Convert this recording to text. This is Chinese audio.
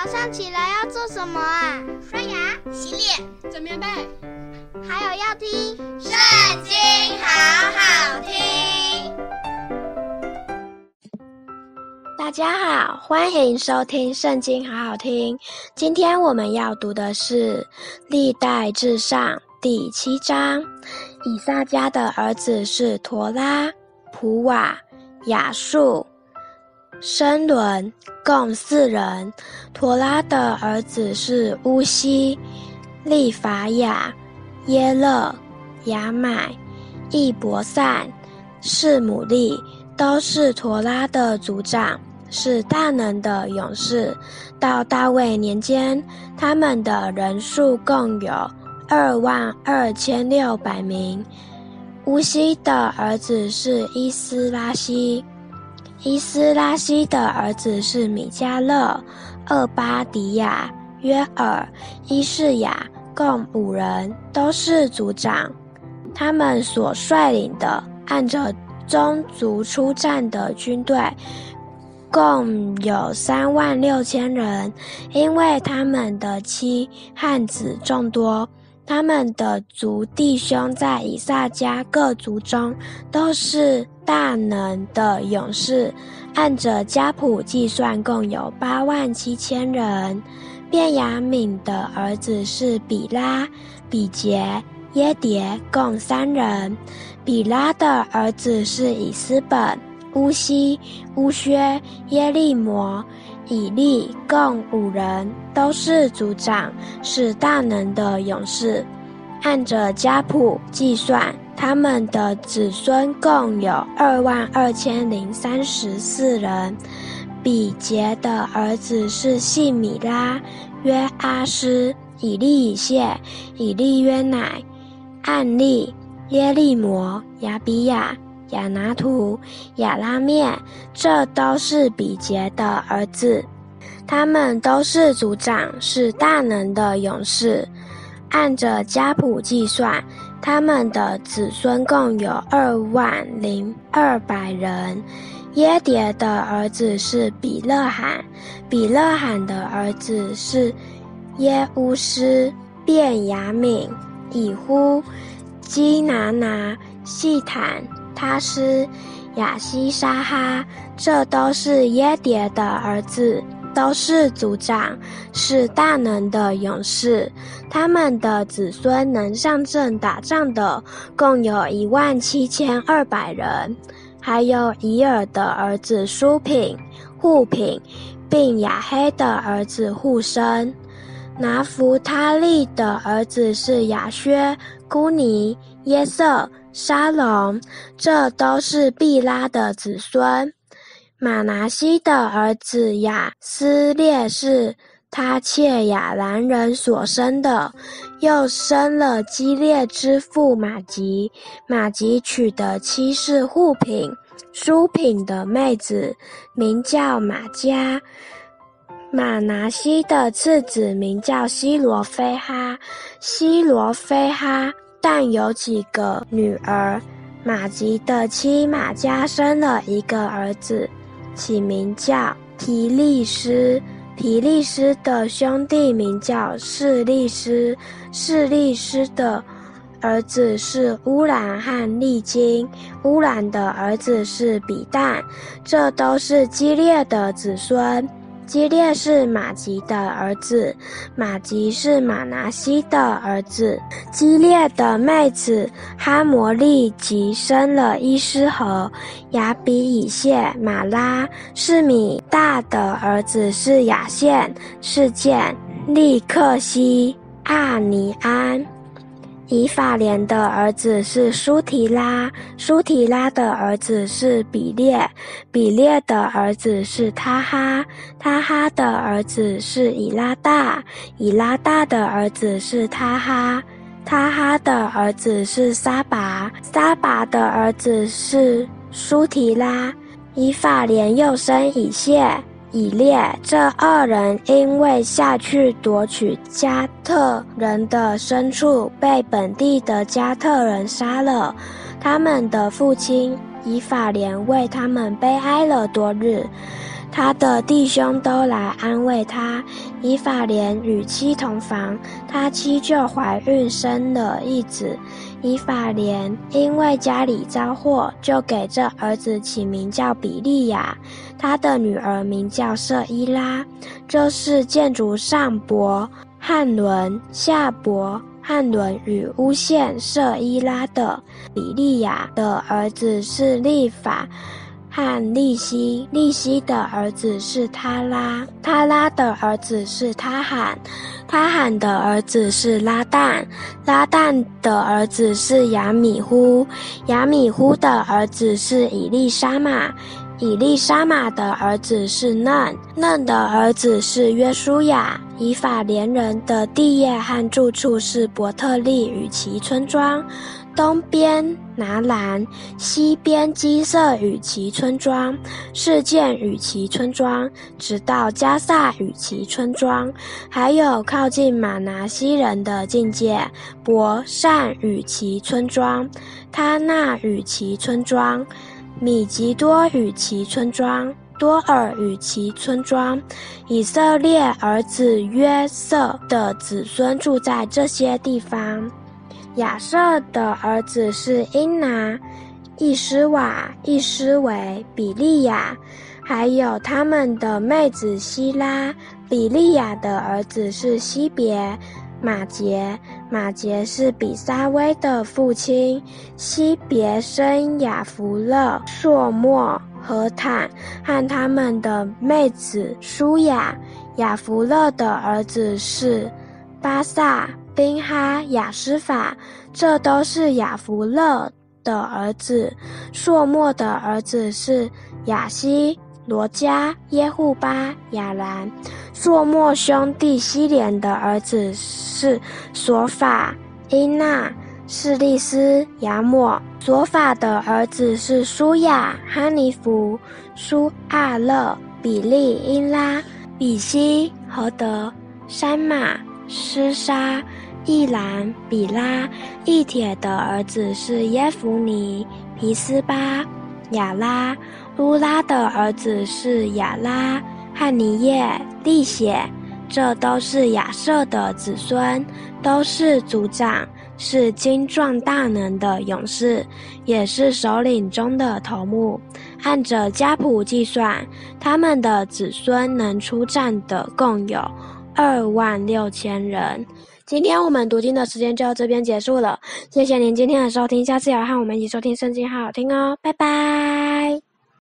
早上起来要做什么啊？刷牙、洗脸、整棉被，还有要听《圣经》，好好听。大家好，欢迎收听《圣经》，好好听。今天我们要读的是《历代至上》第七章。以撒家的儿子是陀拉、普瓦、雅述。申伦共四人，陀拉的儿子是乌西、利法雅、耶勒、亚买、易伯散、示玛利，都是陀拉的族长，是大能的勇士。到大卫年间，他们的人数共有二万二千六百名。乌西的儿子是伊斯拉西。伊斯拉希的儿子是米迦勒、厄巴迪亚、约尔、伊士雅，共五人，都是族长。他们所率领的按着宗族出战的军队，共有三万六千人，因为他们的妻汉子众多。他们的族弟兄在以撒家各族中都是大能的勇士，按着家谱计算，共有八万七千人。便雅悯的儿子是比拉、比杰、耶迭，共三人。比拉的儿子是以斯本、乌西、乌薛、耶利摩。以利共五人，都是族长，是大能的勇士。按着家谱计算，他们的子孙共有二万二千零三十四人。比杰的儿子是细米拉、约阿斯、以利以谢、以利约乃、暗利、耶利摩、亚比亚。亚拿图、亚拉面，这都是比杰的儿子，他们都是族长，是大能的勇士。按着家谱计算，他们的子孙共有二万零二百人。耶迭的儿子是比勒罕，比勒罕的儿子是耶乌斯、便雅悯、以呼、基拿拿、细坦。他是亚西沙哈，这都是耶迭的儿子，都是族长，是大能的勇士。他们的子孙能上阵打仗的，共有一万七千二百人。还有以尔的儿子舒品、护品，并亚黑的儿子护申。拿弗他利的儿子是亚薛、孤尼、耶瑟。沙龙，这都是毕拉的子孙。马拿西的儿子亚斯列是他妾亚兰人所生的，又生了基列之父玛吉。玛吉娶的妻是户品，书品的妹子，名叫玛迦。玛拿西的次子名叫西罗非哈，西罗非哈。但有几个女儿，玛吉的妻玛迦生了一个儿子，起名叫皮利斯。皮利斯的兄弟名叫士利斯，士利斯的儿子是乌兰和利金，乌兰的儿子是比旦，这都是激烈的子孙。基列是玛吉的儿子，玛吉是玛拿西的儿子。基列的妹子哈摩利吉生了伊斯和、雅比以谢、马拉。示米大的儿子是亚县、示剑、利克西、阿尼安。以法莲的儿子是苏提拉，苏提拉的儿子是比列，比列的儿子是他哈，他哈的儿子是以拉大，以拉大的儿子是他哈，他哈的儿子是撒拔，撒拔的儿子是苏提拉。以法莲又生以谢。以列这二人因为下去夺取加特人的牲畜，被本地的加特人杀了。他们的父亲以法莲为他们悲哀了多日。他的弟兄都来安慰他。以法莲与妻同房，他妻就怀孕生了一子。以法莲因为家里遭祸，就给这儿子起名叫比利亚。他的女儿名叫瑟伊拉，这是建筑上伯、汉伦、下伯、汉伦与乌线舍伊拉的。比利亚的儿子是立法和利希，利希的儿子是他拉，他拉的儿子是他罕。他罕的儿子是拉旦，拉旦的儿子是亚米呼，亚米呼的儿子是以利沙玛，以利沙玛的儿子是嫩，嫩的儿子是约书亚。以法莲人的地业和住处是伯特利与其村庄。东边拿兰，西边基色与其村庄，示剑与其村庄，直到加萨与其村庄，还有靠近马拿西人的境界，伯善与其村庄，他那与其村庄，米吉多与其村庄，多尔与其村庄。以色列儿子约瑟的子孙住在这些地方。亚瑟的儿子是英拿、易斯瓦、易斯维、比利亚，还有他们的妹子希拉。比利亚的儿子是西别、马杰，马杰是比萨威的父亲。西别生亚弗勒、朔莫、和坦和他们的妹子舒雅。雅弗勒的儿子是巴萨。宾哈、雅斯法，这都是雅弗勒的儿子。朔末的儿子是雅西、罗加、耶户巴、雅兰。朔末兄弟希连的儿子是索法、伊纳、士利斯、亚莫。索法的儿子是舒雅、哈尼弗、舒阿勒、比利、因拉、比西、何德、山马、施沙。易兰、比拉、易铁的儿子是耶孚尼、皮斯巴、亚拉；乌拉的儿子是亚拉、汉尼叶、利血。这都是亚瑟的子孙，都是族长，是精壮大能的勇士，也是首领中的头目。按着家谱计算，他们的子孙能出战的共有二万六千人。今天我们读经的时间就到这边结束了，谢谢您今天的收听，下次要和我们一起收听圣经，好好听哦，拜拜。